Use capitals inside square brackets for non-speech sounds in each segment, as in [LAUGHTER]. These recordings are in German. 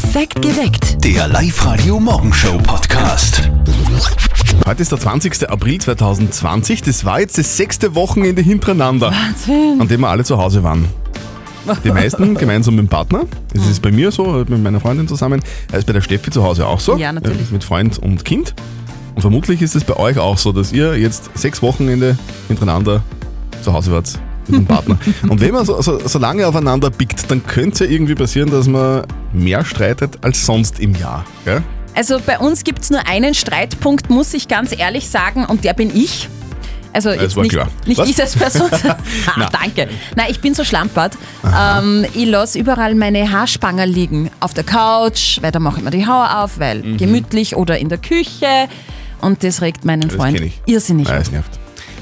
Perfekt geweckt. Der Live-Radio Morgenshow Podcast. Heute ist der 20. April 2020. Das war jetzt das sechste Wochenende hintereinander, Wahnsinn. an dem wir alle zu Hause waren. Die meisten [LAUGHS] gemeinsam mit dem Partner. Das ist bei mir so, mit meiner Freundin zusammen. Das ist bei der Steffi zu Hause auch so. Ja, natürlich. Äh, Mit Freund und Kind. Und vermutlich ist es bei euch auch so, dass ihr jetzt sechs Wochenende hintereinander zu Hause wart mit dem Partner. und wenn man so, so, so lange aufeinander pickt, dann könnte es ja irgendwie passieren, dass man mehr streitet als sonst im Jahr. Gell? Also bei uns gibt es nur einen Streitpunkt, muss ich ganz ehrlich sagen, und der bin ich. Also jetzt war nicht, klar. nicht Was? ich als Person. [LAUGHS] ah, Na. danke. Nein, ich bin so schlampert. Ähm, ich lasse überall meine Haarspanger liegen. Auf der Couch, weil da mache ich mir die Haare auf, weil gemütlich oder in der Küche. Und das regt meinen Mhm. Das Freund irrsinnig. Es nervt.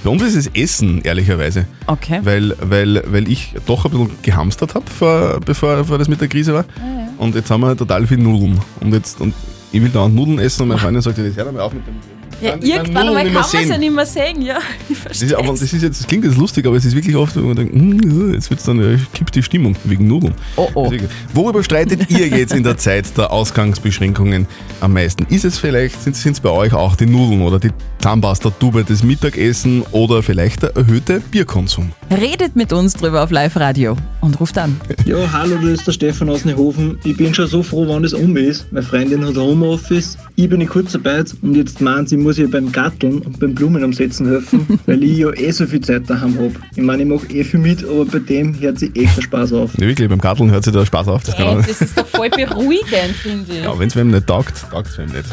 Bei uns ist es Essen, ehrlicherweise. Okay. Weil, weil, weil ich doch ein bisschen gehamstert habe, vor, bevor, bevor das mit der Krise war. Ah, Und jetzt haben wir total viel Nudeln. Und jetzt und ich will dauernd Nudeln essen und meine [LAUGHS] Freundin sagt, jetzt hör doch mal auf mit dem. Ja, kann irgendwann einmal kann man es ja nicht mehr sehen. Ja, [LAUGHS] ich Das, ist, aber verstehe. das, ist jetzt, das klingt jetzt lustig, aber es ist wirklich oft, wo man denkt, "Hm, jetzt wird's dann, äh, kippt die Stimmung wegen Nudeln. Oh, oh. Worüber streitet ihr jetzt in der Zeit der Ausgangsbeschränkungen am meisten? Ist es vielleicht, sind es bei euch auch die Nudeln oder die Zahnpasta-Tube des Mittagessen oder vielleicht der erhöhte Bierkonsum? Redet mit uns drüber auf Live-Radio und ruft an. Ja, hallo, das ist der Stefan aus Neuhofen. Ich bin schon so froh, wann das um ist. Meine Freundin hat Homeoffice, ich bin in Kurzarbeit und jetzt meint sie, muss ihr beim Gatteln und beim Blumen umsetzen helfen, [LAUGHS] weil ich ja eh so viel Zeit daheim hab. Ich meine, ich mache eh viel mit, aber bei dem hört sie echt der Spaß auf. Ja, wirklich, beim Garteln hört sich da Spaß auf. Das man, das ist doch voll beruhigend, finde ich. ja, wenn es wem nicht taugt, taugt es wem nicht.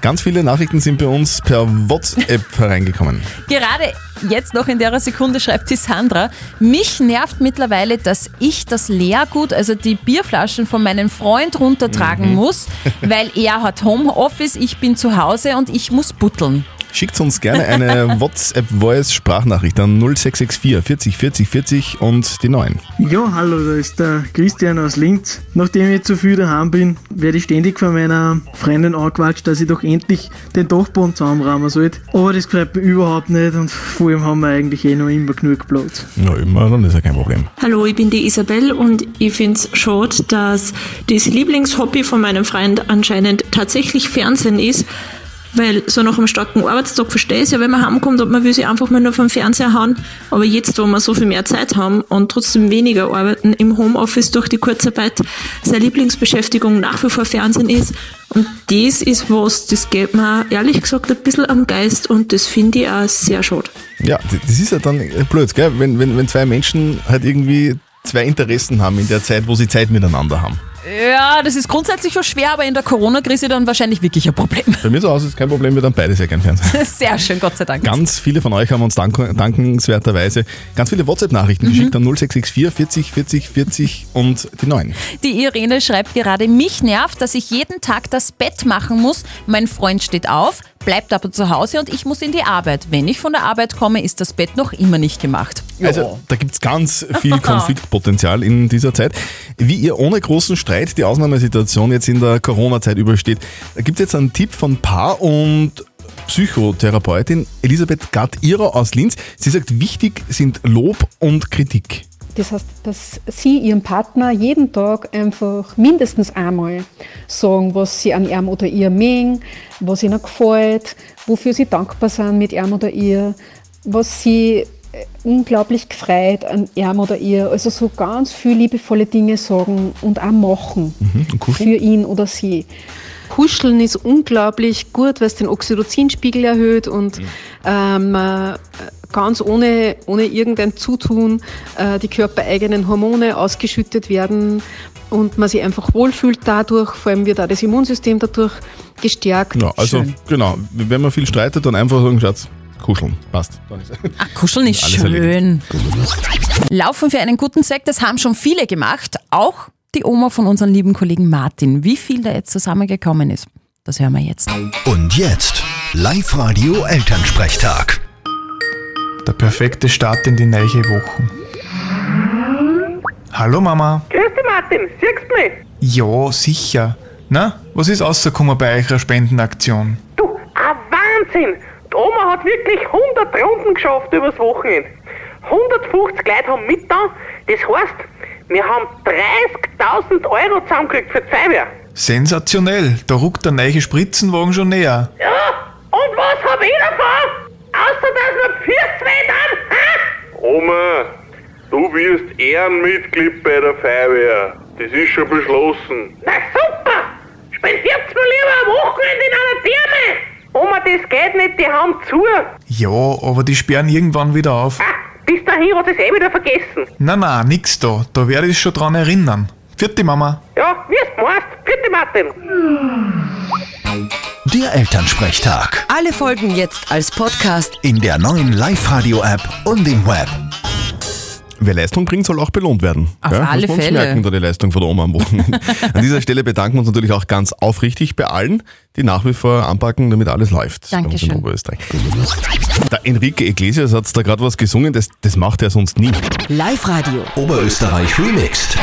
Ganz viele Nachrichten sind bei uns per WhatsApp [LAUGHS] hereingekommen. Gerade jetzt noch in der Sekunde schreibt die Sandra, mich nervt mittlerweile, dass ich das Leergut, also die Bierflaschen von meinem Freund runtertragen muss, weil er hat Homeoffice, ich bin zu Hause und ich muss butteln. Schickt uns gerne eine [LAUGHS] WhatsApp-Voice-Sprachnachricht an 0664 40 40 40 und die 9. Ja, hallo, da ist der Christian aus Linz. Nachdem ich zu viel daheim bin, werde ich ständig von meiner Freundin angequatscht, dass ich doch endlich den Dachboden zusammenrahmen sollte. Aber das gefällt mir überhaupt nicht und vor allem haben wir eigentlich eh noch immer genug Platz. Ja, immer, dann ist ja kein Problem. Hallo, ich bin die Isabel und ich finde es schade, dass das Lieblingshobby von meinem Freund anscheinend tatsächlich Fernsehen ist. Weil so nach einem starken Arbeitstag verstehe ich es ja, wenn man heimkommt und man will sich einfach mal nur vom Fernseher hauen. Aber jetzt, wo wir so viel mehr Zeit haben und trotzdem weniger arbeiten im Homeoffice durch die Kurzarbeit, seine Lieblingsbeschäftigung nach wie vor Fernsehen ist. Und das ist was, das geht mir ehrlich gesagt ein bisschen am Geist und das finde ich auch sehr schade. Ja, das ist ja dann blöd, gell? Wenn, wenn, wenn zwei Menschen halt irgendwie zwei Interessen haben in der Zeit, wo sie Zeit miteinander haben. Ja, das ist grundsätzlich schon schwer, aber in der Corona-Krise dann wahrscheinlich wirklich ein Problem. Bei mir zu Hause ist kein Problem, wir dann beide sehr gern Fernsehen. [LAUGHS] Sehr schön, Gott sei Dank. Ganz viele von euch haben uns dank dankenswerterweise ganz viele WhatsApp-Nachrichten geschickt an 0664 40 40 40 und die 9. Die Irene schreibt gerade, mich nervt, dass ich jeden Tag das Bett machen muss. Mein Freund steht auf, bleibt aber zu Hause und ich muss in die Arbeit. Wenn ich von der Arbeit komme, ist das Bett noch immer nicht gemacht. Also da gibt es ganz viel [LAUGHS] Konfliktpotenzial in dieser Zeit. Wie ihr ohne großen Streit die Ausnahmesituation jetzt in der Corona-Zeit übersteht, da gibt es jetzt einen Tipp von Paar- und Psychotherapeutin Elisabeth Gatt-Ihrer aus Linz. Sie sagt, wichtig sind Lob und Kritik. Das heißt, dass Sie Ihrem Partner jeden Tag einfach mindestens einmal sagen, was Sie an ihm oder ihr mögen, was Ihnen gefällt, wofür Sie dankbar sind mit ihm oder ihr, was Sie äh, unglaublich gefreut an ihm oder ihr. Also so ganz viel liebevolle Dinge sagen und auch machen und kuscheln? für ihn oder sie. Kuscheln ist unglaublich gut, weil es den Oxytocinspiegel erhöht und ähm, äh, ganz ohne, ohne irgendein Zutun äh, die körpereigenen Hormone ausgeschüttet werden und man sich einfach wohlfühlt dadurch, vor allem wird auch das Immunsystem dadurch gestärkt. Ja, also Schön. genau, wenn man viel streitet, dann einfach sagen, Schatz, kuscheln, passt. Ach, kuscheln ist schön. Laufen für einen guten Zweck, das haben schon viele gemacht. Auch die Oma von unserem lieben Kollegen Martin. Wie viel da jetzt zusammengekommen ist, das hören wir jetzt. Und jetzt Live-Radio Elternsprechtag. Der perfekte Start in die neue Woche. Hallo Mama. Grüß dich, Martin. Siehst du mich? Ja, sicher. Na, was ist rausgekommen bei eurer Spendenaktion? Du, ein Wahnsinn. Die Oma hat wirklich 100 Runden geschafft übers Wochenende. 150 Leute haben mit da. Das heißt, Wir haben 30.000 Euro zusammengekriegt für die Feuerwehr. Sensationell, da ruckt der neue Spritzenwagen schon näher. Ja, und was hab ich davon? Außer, dass wir Pfirst dann, hä? Oma, du wirst Ehrenmitglied bei der Feuerwehr. Das ist schon beschlossen. Na super! Spendiert's mir lieber am Wochenende in einer Therme! Oma, das geht nicht, die haben zu. Ja, aber die sperren irgendwann wieder auf. Ah, bis dahin hat es eh wieder vergessen. Na na, nix da, da werde ich schon dran erinnern. Vierte Mama. Ja, wie es meinst. Bitte, Martin. Der Elternsprechtag. Alle Folgen jetzt als Podcast. In der neuen Live-Radio-App und im Web. Wer Leistung bringt, soll auch belohnt werden. Auf ja, alle muss man uns Fälle. merken, da die Leistung von der Oma am Wochenende. [LAUGHS] An dieser Stelle bedanken wir uns natürlich auch ganz aufrichtig bei allen, die nach wie vor anpacken, damit alles läuft. bei uns Dankeschön. in Oberösterreich. Der Enrique Iglesias hat da gerade was gesungen, das, das macht er sonst nie. Live-Radio. Oberösterreich remixed.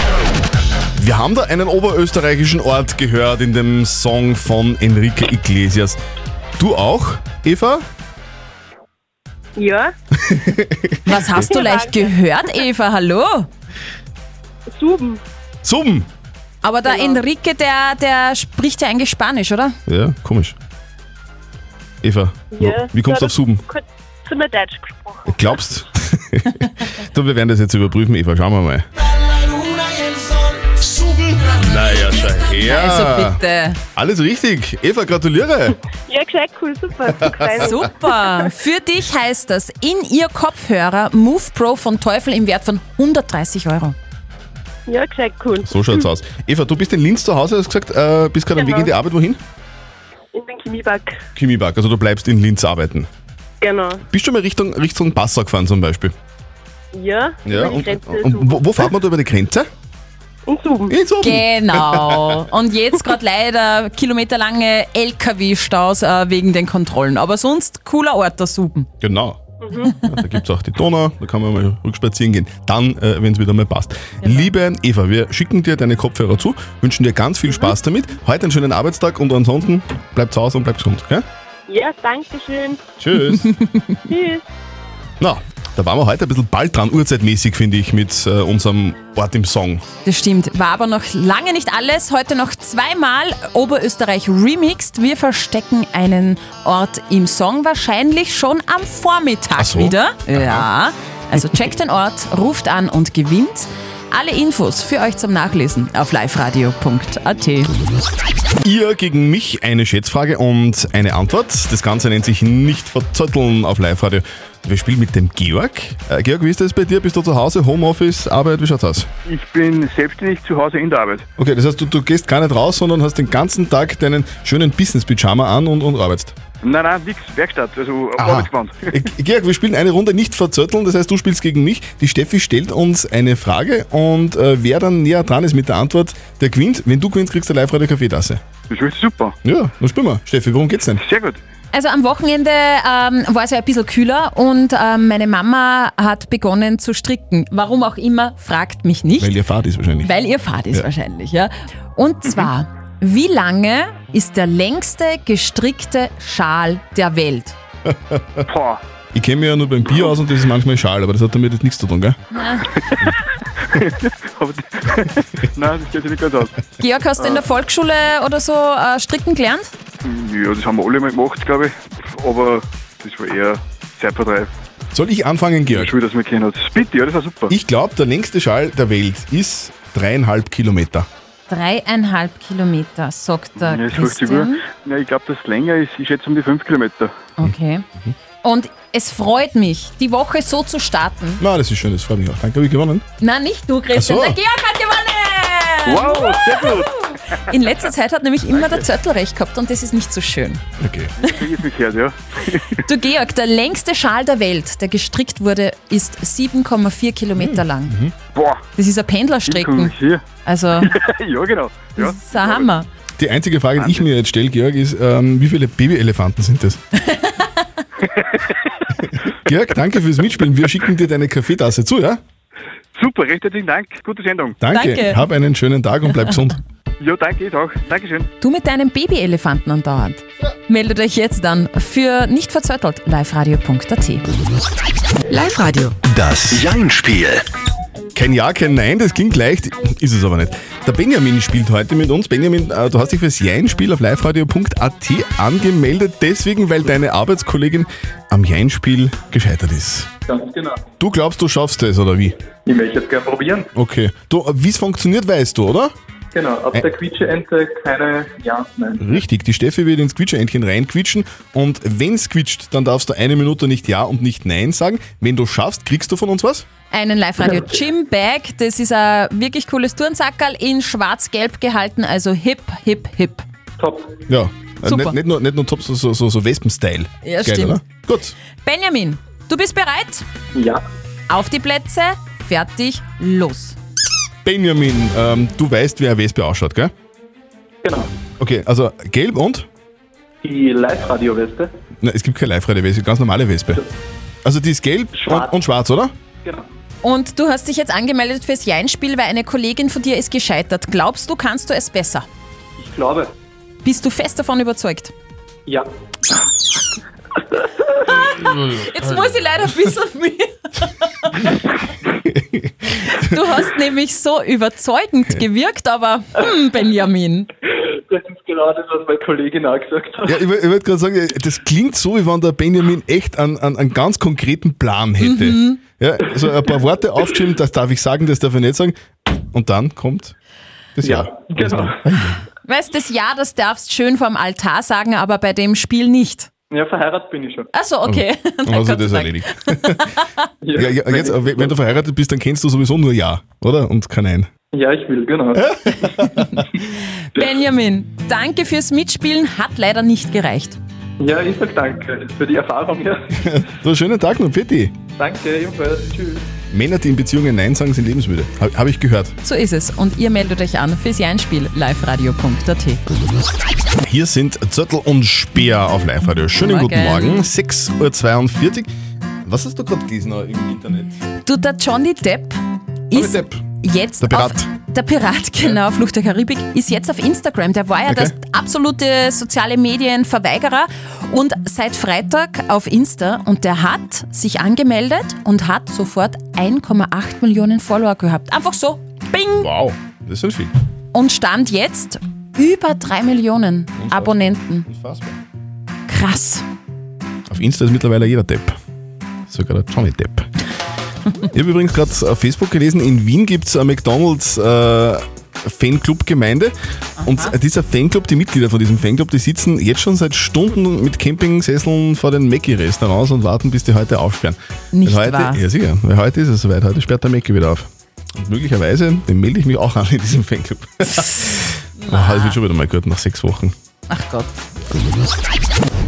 Wir haben da einen oberösterreichischen Ort gehört in dem Song von Enrique Iglesias. Du auch, Eva? Ja, [LAUGHS] Was hast du leicht gehört, Eva? Hallo? Suben. Suben. Aber der Enrique, der, der spricht ja eigentlich Spanisch, oder? Ja, komisch. Eva, Ja. wie kommst du auf Suben? Kurz zu mir Deutsch gesprochen. Glaubst? [LAUGHS] du, wir werden das jetzt überprüfen, Eva. Schauen wir mal. Her. Also bitte. Alles richtig. Eva, gratuliere. [LAUGHS] Ja, gescheit, cool, super. Super. Für dich heißt das in ihr Kopfhörer Move Pro von Teufel im Wert von 130 Euro. Ja, gescheit, cool. So schaut's aus. Eva, du bist in Linz zu Hause, hast gesagt, äh, bist gerade am Weg Genau. in die Arbeit. Wohin? Ich bin Chemieback. Chemieberg. Also du bleibst in Linz arbeiten. Genau. Bist du mal Richtung, Richtung Passau gefahren zum Beispiel? Ja, Ja. über die Und, Grenze und wo, wo fährt man da über die Grenze? In Suben. In Suben. Genau. [LAUGHS] Und jetzt gerade leider kilometerlange LKW-Staus äh, wegen den Kontrollen. Aber sonst cooler Ort, der Suben. Genau. Ja, da gibt es auch die Donau, da kann man mal rückspazieren gehen. Dann, äh, wenn es wieder mal passt. Liebe Eva, wir schicken dir deine Kopfhörer zu, wünschen dir ganz viel Spaß damit. Heute einen schönen Arbeitstag und ansonsten bleib zu Hause und bleib gesund. Gell? Ja, danke schön. Tschüss. [LAUGHS] Tschüss. Na, da waren wir heute ein bisschen bald dran, urzeitmäßig, finde ich, mit äh, unserem Ort im Song. Das stimmt. War aber noch lange nicht alles. Heute noch zweimal Oberösterreich remixed. Wir verstecken einen Ort im Song, wahrscheinlich schon am Vormittag so. wieder. Ja. Also checkt den Ort, ruft an und gewinnt. Alle Infos für euch zum Nachlesen auf liveradio.at. Ihr gegen mich eine Schätzfrage und eine Antwort. Das Ganze nennt sich nicht verzötteln auf Live-Radio. Wir spielen mit dem Georg. Äh, Georg, wie ist das bei dir? Bist du zu Hause, Homeoffice, Arbeit? Wie schaut's aus? Ich bin selbstständig zu Hause in der Arbeit. Okay, das heißt, du, du gehst gar nicht raus, sondern hast den ganzen Tag deinen schönen Business-Pyjama an und, und arbeitest. Nein, nein, nix, Werkstatt, also Aha. Arbeitsgewand. Äh, Georg, wir spielen eine Runde nicht verzötteln, das heißt, du spielst gegen mich. Die Steffi stellt uns eine Frage und äh, wer dann näher dran ist mit der Antwort, der gewinnt. Wenn du gewinnst, kriegst du eine Live-Radio-Kaffeetasse. Das ist super. Ja, dann spielen wir. Steffi, worum geht's denn? Sehr gut. Also am Wochenende ähm, war es ja ein bisschen kühler und ähm, meine Mama hat begonnen zu stricken. Warum auch immer, fragt mich nicht. Weil ihr Fahrt ist wahrscheinlich. Weil ihr Fahrt ist Ja. wahrscheinlich, ja. Und zwar, wie lange ist der längste gestrickte Schal der Welt? Boah. Ich kenne mich ja nur beim Bier aus und das ist manchmal schal, aber das hat damit jetzt nichts zu tun, gell? Die- [LAUGHS] nein, das geht sich nicht ganz aus. Georg, hast du in der Volksschule oder so äh, stricken gelernt? Ja, das haben wir alle mal gemacht, glaube ich. Aber das war eher Zeitvertreib. Soll ich anfangen, Georg? Schön, dass man kennen hat. Bitte, ja, das war super. Ich glaube, der längste Schal der Welt ist dreieinhalb Kilometer. Dreieinhalb Kilometer, sagt der ja. Christian. Ja, ich glaube, das länger ist, ich schätze um die 5 Kilometer. Okay. Und es freut mich, die Woche so zu starten. Na, das ist schön, das freut mich auch. Danke, habe ich gewonnen. Na, nicht du, Christian, Ach so. der Georg hat gewonnen! Wow, sehr gut. In letzter Zeit hat nämlich immer der Zettel recht gehabt und das ist nicht so schön. Okay. Ich jetzt mich gehört, ja. [LAUGHS] Du Georg, der längste Schal der Welt, der gestrickt wurde, ist 7,4 Kilometer Hm. lang. Boah, Das ist ein Pendlerstrecken. hier. Also, [LAUGHS] ja, genau. Ja. das ist ein Hammer. Die einzige Frage, die ich mir jetzt stelle, Georg, ist, ähm, wie viele Babyelefanten sind das? [LAUGHS] Georg, danke fürs Mitspielen. Wir schicken dir deine Kaffeetasse zu, ja? Super, recht herzlichen Dank. Gute Sendung. Danke. Danke. Hab einen schönen Tag und bleib gesund. Ja, danke, ich auch. Dankeschön. Du mit deinem Babyelefanten andauernd. Meldet euch jetzt dann für nicht verzöttelt liveradio.at. Live-Radio. Das Jein-Spiel. Kein Ja, kein Nein, das klingt leicht, ist es aber nicht. Der Benjamin spielt heute mit uns. Benjamin, äh, du hast dich fürs Jein-Spiel auf liveradio.at angemeldet, deswegen, weil deine Arbeitskollegin am Jein-Spiel gescheitert ist. Ganz genau. Du glaubst, du schaffst das, oder wie? Ich möchte jetzt gerne probieren. Okay. Du, wie es funktioniert, weißt du, oder? Genau, ab der Quietscheente keine Ja, nein. Richtig, die Steffi wird ins Quietscheentchen reinquietschen und wenn es quietscht, dann darfst du eine Minute nicht Ja und nicht Nein sagen. Wenn du schaffst, kriegst du von uns was? Einen Live-Radio Gym Bag. Das ist ein wirklich cooles Turnsackerl in schwarz-gelb gehalten, also hip, hip, hip. Top. Ja. Äh, Super. Nicht, nicht, nur, nicht nur top, so, so, so, so Wespen-Style. Ja, Geil, stimmt. Oder? Gut. Benjamin, du bist bereit? Ja. Auf die Plätze, fertig, los. Benjamin, ähm, du weißt, wie eine Wespe ausschaut, gell? Genau. Okay, also gelb und? Die Live-Radio-Weste. Na, es gibt keine Live-Radio-Wespe, ganz normale Wespe. Also die ist gelb Und, und schwarz, oder? Genau. Und du hast dich jetzt angemeldet fürs Jein-Spiel, weil eine Kollegin von dir ist gescheitert. Glaubst du, kannst du es besser? Ich glaube. Bist du fest davon überzeugt? Ja. [LAUGHS] Jetzt muss ich leider ein bisschen mehr. [LAUGHS] Du hast nämlich so überzeugend gewirkt, aber hm, Benjamin. Das ist genau das, was meine Kollegin auch gesagt hat. Ja, ich, ich wollte gerade sagen, das klingt so, wie wenn der Benjamin echt einen, einen, einen ganz konkreten Plan hätte. Mhm. Ja, so ein paar Worte aufgeschrieben, das darf ich sagen, das darf ich nicht sagen. Und dann kommt das Ja. Genau. Weißt das Ja, das darfst schön vom Altar sagen, aber bei dem Spiel nicht. Ja, verheiratet bin ich schon. Achso, okay. [LAUGHS] Also Gott sei das erledigt. [LAUGHS] Ja, ja, jetzt, aber wenn du verheiratet bist, dann kennst du sowieso nur Ja, oder? Und kein Nein. Ja, ich will, genau. [LAUGHS] Benjamin, danke fürs Mitspielen, hat leider nicht gereicht. Ja, ich sag danke für die Erfahrung. Ja. So, schönen Tag noch, Pitti. Danke, ebenfalls. Tschüss. Männer, die in Beziehungen Nein sagen, sind lebensmüde. Habe hab ich gehört. So ist es. Und ihr meldet euch an fürs Jeinspiel liveradio.at. Hier sind Zörtel und Speer auf Live-Radio. Schönen guten Morgen. Morgen, 6.42 Uhr. Was hast du gerade gelesen im Internet? Du, der Johnny Depp ist Depp. jetzt Der Pirat. auf der Pirat, [LAUGHS] genau, Flucht der Karibik, ist jetzt auf Instagram. Der war ja Okay. das absolute soziale Medienverweigerer und seit Freitag auf Insta und der hat sich angemeldet und hat sofort 1,8 Millionen Follower gehabt. Einfach so, bing! Wow, das sind viel. Und stand jetzt über 3 Millionen Abonnenten. Unfassbar. Krass. Auf Insta ist mittlerweile jeder Depp. Sogar der Johnny Depp. ich habe übrigens gerade auf Facebook gelesen, in Wien gibt es eine McDonalds äh, Fanclub-Gemeinde. Und dieser Fanclub, die Mitglieder von diesem Fanclub, die sitzen jetzt schon seit Stunden mit Campingsesseln vor den Mackie-Restaurants und warten, bis die heute aufsperren. Nicht Weil heute, wahr? Ja, sicher. Weil heute ist es soweit. Heute sperrt der Mackie wieder auf. Und möglicherweise, den melde ich mich auch an in diesem Fanclub. oh, das wird schon wieder mal gut nach sechs Wochen. Ach Gott.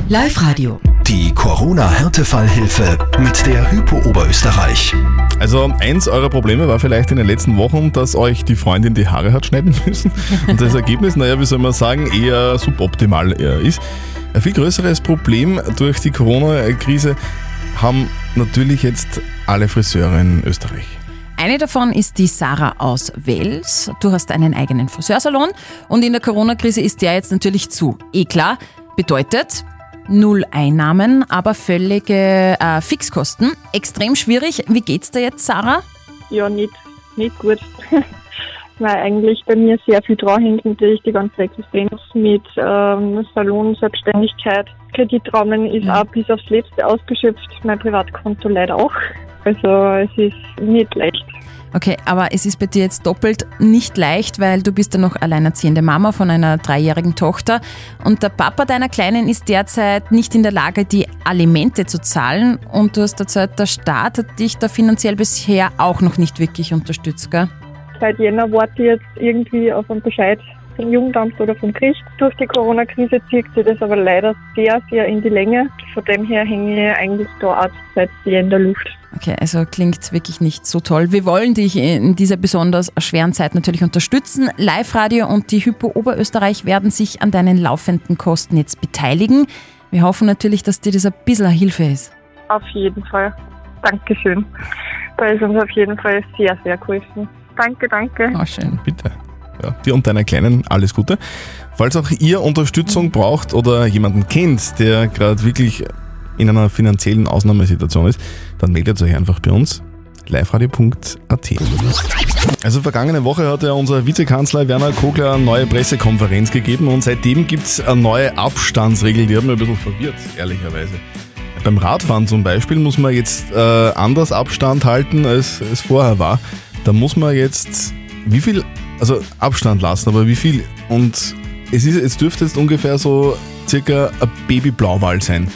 Live-Radio. Die Corona-Härtefallhilfe mit der Hypo Oberösterreich. Also eins eurer Probleme war vielleicht in den letzten Wochen, dass euch die Freundin die Haare hat schneiden [LAUGHS] müssen und das Ergebnis, naja, wie soll man sagen, eher suboptimal eher ist. Ein viel größeres Problem durch die Corona-Krise haben natürlich jetzt alle Friseure in Österreich. Eine davon ist die Sarah aus Wels. Du hast einen eigenen Friseursalon und in der Corona-Krise ist der jetzt natürlich zu. Eh klar, bedeutet null Einnahmen, aber völlige äh, Fixkosten. Extrem schwierig. Wie geht's dir jetzt, Sarah? Ja, nicht, nicht gut. [LAUGHS] Weil eigentlich bei mir sehr viel dran hängt, natürlich die ganze Existenz mit ähm, Salon, Selbstständigkeit. Kreditrahmen ist auch bis aufs Letzte ausgeschöpft, mein Privatkonto leider auch. Also es ist nicht leicht. Okay, aber es ist bei dir jetzt doppelt nicht leicht, weil du bist ja noch alleinerziehende Mama von einer dreijährigen Tochter und der Papa deiner Kleinen ist derzeit nicht in der Lage, die Alimente zu zahlen und du hast erzählt, der Staat hat dich da finanziell bisher auch noch nicht wirklich unterstützt, gell? Seit Jänner warte ich jetzt irgendwie auf einen Bescheid vom Jugendamt oder vom Gericht. Durch die Corona-Krise zieht sich das aber leider sehr, sehr in die Länge. Von dem her hänge ich eigentlich da auch seit in der Luft. Okay, also klingt wirklich nicht so toll. Wir wollen dich in dieser besonders schweren Zeit natürlich unterstützen. Live-Radio und die Hypo Oberösterreich werden sich an deinen laufenden Kosten jetzt beteiligen. Wir hoffen natürlich, dass dir das ein bisschen Hilfe ist. Auf jeden Fall. Dankeschön. Da ist uns auf jeden Fall sehr, sehr geholfen. Danke, danke. Oh, schön. Bitte. Ja, dir und deiner Kleinen alles Gute. Falls auch ihr Unterstützung braucht oder jemanden kennt, der gerade wirklich in einer finanziellen Ausnahmesituation ist, dann meldet euch einfach bei uns. liveradio.at. Also vergangene Woche hat ja unser Vizekanzler Werner Kogler eine neue Pressekonferenz gegeben und seitdem gibt es eine neue Abstandsregel, die hat mich ein bisschen verwirrt, ehrlicherweise. Beim Radfahren zum Beispiel muss man jetzt äh, anders Abstand halten, als es vorher war. Da muss man jetzt wie viel, also Abstand lassen, aber wie viel? Und es, ist, es dürfte jetzt ungefähr so circa ein Baby-Blauwal sein,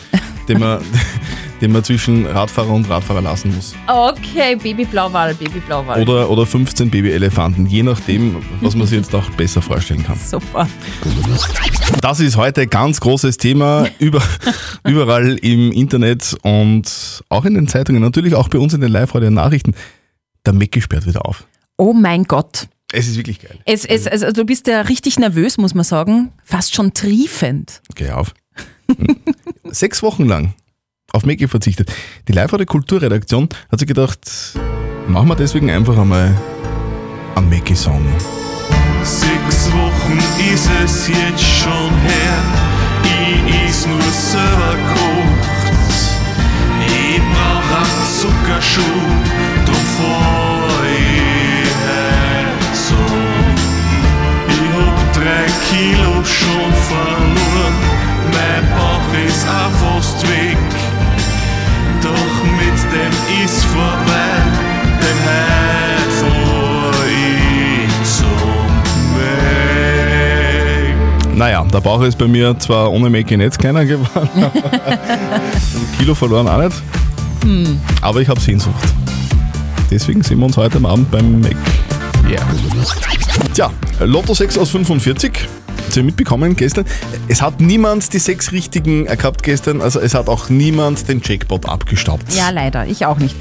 den man, [LAUGHS] den man zwischen Radfahrer und Radfahrer lassen muss. Okay, Baby-Blauwal, Baby-Blauwal. Oder, oder 15 Babyelefanten, je nachdem, was man sich jetzt auch besser vorstellen kann. Super. Das ist heute ganz großes Thema, [LAUGHS] über, überall im Internet und auch in den Zeitungen, natürlich auch bei uns in den Live-Radio-Nachrichten. Der Mac sperrt wieder auf. Oh mein Gott. Es ist wirklich geil. Es, es, also du bist ja richtig nervös, muss man sagen. Fast schon triefend. Geh auf. [LAUGHS] Sechs Wochen lang auf Mac verzichtet. Die Live-Radio Kulturredaktion hat sich gedacht, machen wir deswegen einfach einmal einen Mac-Song. Sechs Wochen ist es jetzt schon her, ich is nur selber kocht. Ich brauch einen Zuckerschuh, drum fahr drei Kilo schon verloren, mein Bauch ist auch fast weg. Doch mit dem ist vorbei, denn heut fahr ich zum Weg. Naja, der Bauch ist bei mir zwar ohne Mac nicht kleiner geworden, [LAUGHS] ein Kilo verloren auch nicht, Hm. aber ich habe Sehnsucht. Deswegen sehen wir uns heute am Abend beim Mac. Yeah. Tja, Lotto 6 aus 45. Habt ihr mitbekommen gestern? Es hat niemand die sechs richtigen gehabt gestern, also es hat auch niemand den Jackpot abgestaubt. Ja, leider, ich auch nicht.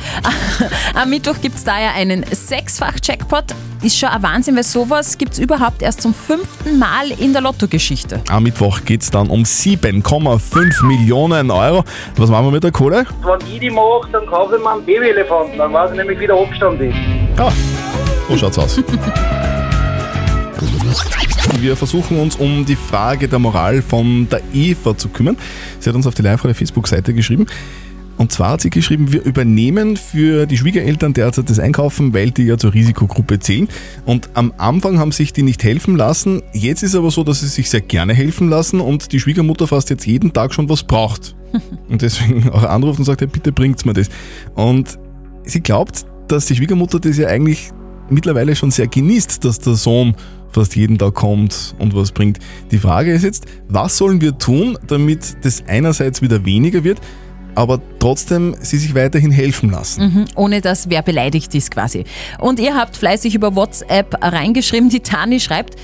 [LAUGHS] Am Mittwoch gibt es da ja einen Sechsfach-Jackpot. Ist schon ein Wahnsinn, weil sowas gibt es überhaupt erst zum fünften Mal in der Lottogeschichte. Am Mittwoch geht es dann um 7,5 Millionen Euro. Was machen wir mit der Kohle? Wenn ich die mache, dann kaufe ich mir einen Babyelefanten. Dann weiß ich nämlich, wie der Abstand ist. Ja, so schaut's aus. [LAUGHS] Wir versuchen uns um die Frage der Moral von der Eva zu kümmern. Sie hat uns auf die live Facebook-Seite geschrieben. Und zwar hat sie geschrieben, wir übernehmen für die Schwiegereltern derzeit das Einkaufen, weil die ja zur Risikogruppe zählen. Und am Anfang haben sich die nicht helfen lassen. Jetzt ist aber so, dass sie sich sehr gerne helfen lassen und die Schwiegermutter fast jetzt jeden Tag schon was braucht. [LAUGHS] Und deswegen auch anruft und sagt, hey, bitte bringt's mir das. Und sie glaubt, dass die Schwiegermutter das ja eigentlich mittlerweile schon sehr genießt, dass der Sohn fast jeden Tag kommt und was bringt. Die Frage ist jetzt, was sollen wir tun, damit das einerseits wieder weniger wird, aber trotzdem sie sich weiterhin helfen lassen? Mhm, ohne dass wer beleidigt ist quasi. Und ihr habt fleißig über WhatsApp reingeschrieben, die Tani schreibt,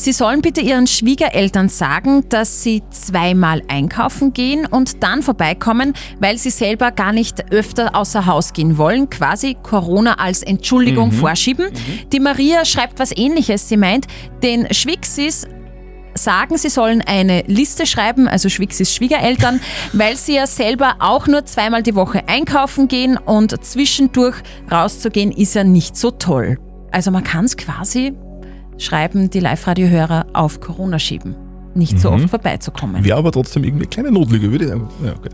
Sie sollen bitte ihren Schwiegereltern sagen, dass sie zweimal einkaufen gehen und dann vorbeikommen, weil sie selber gar nicht öfter außer Haus gehen wollen, quasi Corona als Entschuldigung Mhm. vorschieben. Die Maria schreibt was ähnliches. Sie meint, den Schwixis sagen, sie sollen eine Liste schreiben, also Schwixis Schwiegereltern, [LAUGHS] weil sie ja selber auch nur zweimal die Woche einkaufen gehen und zwischendurch rauszugehen ist ja nicht so toll. Also man kann es quasi, schreiben die Live-Radio-Hörer, auf Corona schieben. Nicht so Mhm. oft vorbeizukommen. Wäre aber trotzdem irgendwie eine kleine Notlüge, würde ich sagen. Ja, okay.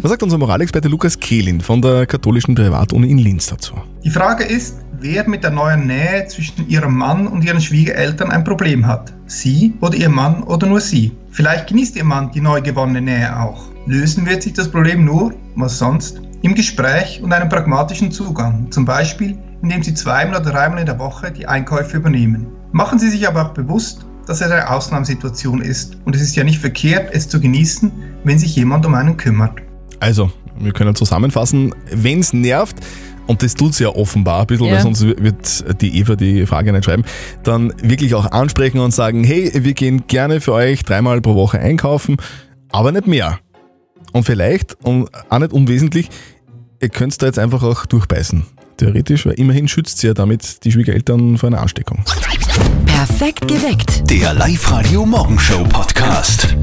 Was sagt unser Moralexperte Lukas Kehlin von der katholischen Privatuni in Linz dazu? Die Frage ist, wer mit der neuen Nähe zwischen ihrem Mann und ihren Schwiegereltern ein Problem hat. Sie oder ihr Mann oder nur sie. Vielleicht genießt ihr Mann die neu gewonnene Nähe auch. Lösen wird sich das Problem nur, was sonst, im Gespräch und einem pragmatischen Zugang. Zum Beispiel, indem sie zweimal oder dreimal in der Woche die Einkäufe übernehmen. Machen Sie sich aber auch bewusst, dass es eine Ausnahmesituation ist. Und es ist ja nicht verkehrt, es zu genießen, wenn sich jemand um einen kümmert. Also, wir können zusammenfassen, wenn es nervt, und das tut es ja offenbar ein bisschen, Ja. weil sonst wird die Eva die Frage nicht schreiben, dann wirklich auch ansprechen und sagen, hey, wir gehen gerne für euch dreimal pro Woche einkaufen, aber nicht mehr. Und vielleicht, und auch nicht unwesentlich, ihr könnt da jetzt einfach auch durchbeißen. Theoretisch, weil immerhin schützt sie ja damit die Schwiegereltern vor einer Ansteckung. Perfekt geweckt. Der Live-Radio Morgenshow Podcast.